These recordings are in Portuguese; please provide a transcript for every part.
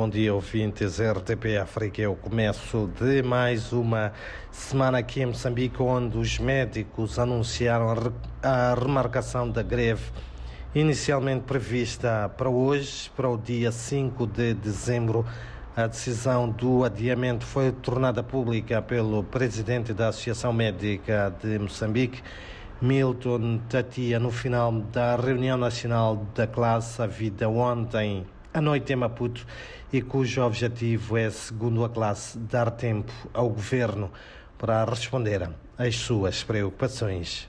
Bom dia, ouvintes RTP África. É o começo de mais uma semana aqui em Moçambique, onde os médicos anunciaram a remarcação da greve inicialmente prevista para hoje, para o dia 5 de dezembro. A decisão do adiamento foi tornada pública pelo presidente da Associação Médica de Moçambique, Milton Tatia, no final da reunião nacional da classe, a vida ontem à noite em Maputo e cujo objetivo é, segundo a classe, dar tempo ao governo para responder às suas preocupações.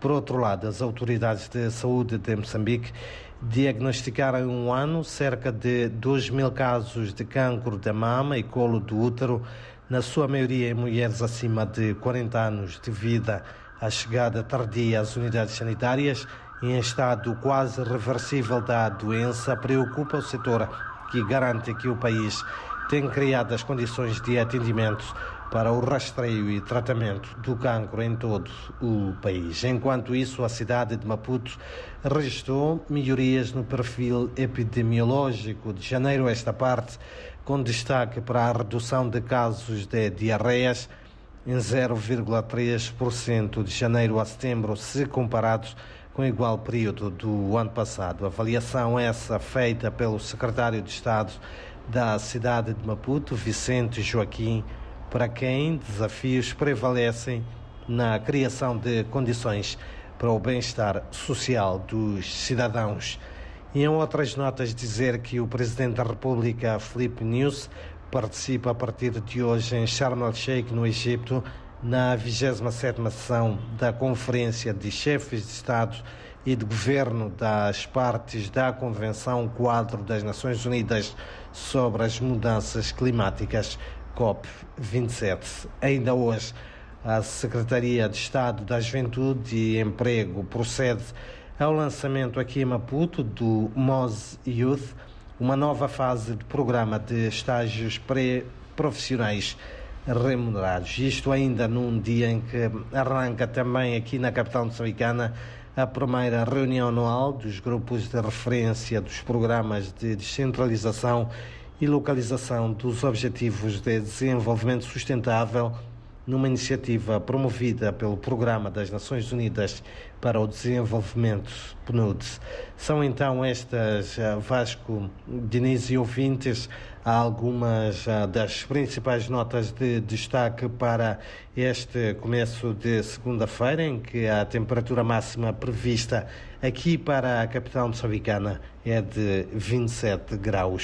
Por outro lado, as autoridades de saúde de Moçambique diagnosticaram em um ano cerca de 2 mil casos de cancro da mama e colo do útero, na sua maioria em mulheres acima de 40 anos de vida. A chegada tardia às unidades sanitárias em estado quase reversível da doença preocupa o setor, que garante que o país tem criado as condições de atendimento para o rastreio e tratamento do cancro em todo o país. Enquanto isso, a cidade de Maputo registrou melhorias no perfil epidemiológico de janeiro a esta parte, com destaque para a redução de casos de diarreias em 0,3% de janeiro a setembro, se comparados com igual período do ano passado. Avaliação essa feita pelo secretário de Estado da cidade de Maputo, Vicente Joaquim, para quem desafios prevalecem na criação de condições para o bem-estar social dos cidadãos. E em outras notas dizer que o Presidente da República, Felipe News, participa a partir de hoje em Sharm el-Sheikh, no Egito, na 27ª sessão da Conferência de Chefes de Estado e de Governo das partes da Convenção Quadro das Nações Unidas sobre as Mudanças Climáticas, COP27. Ainda hoje, a Secretaria de Estado da Juventude e Emprego procede ao lançamento aqui em Maputo do MOS Youth, uma nova fase de programa de estágios pré-profissionais remunerados. Isto ainda num dia em que arranca também aqui na capital moçambicana a primeira reunião anual dos grupos de referência dos programas de descentralização e localização dos Objetivos de Desenvolvimento Sustentável numa iniciativa promovida pelo Programa das Nações Unidas para o Desenvolvimento, PNUD. São então estas, eh, Vasco, Diniz e ouvintes, algumas eh, das principais notas de destaque para este começo de segunda-feira, em que a temperatura máxima prevista aqui para a capital moçambicana é de 27 graus.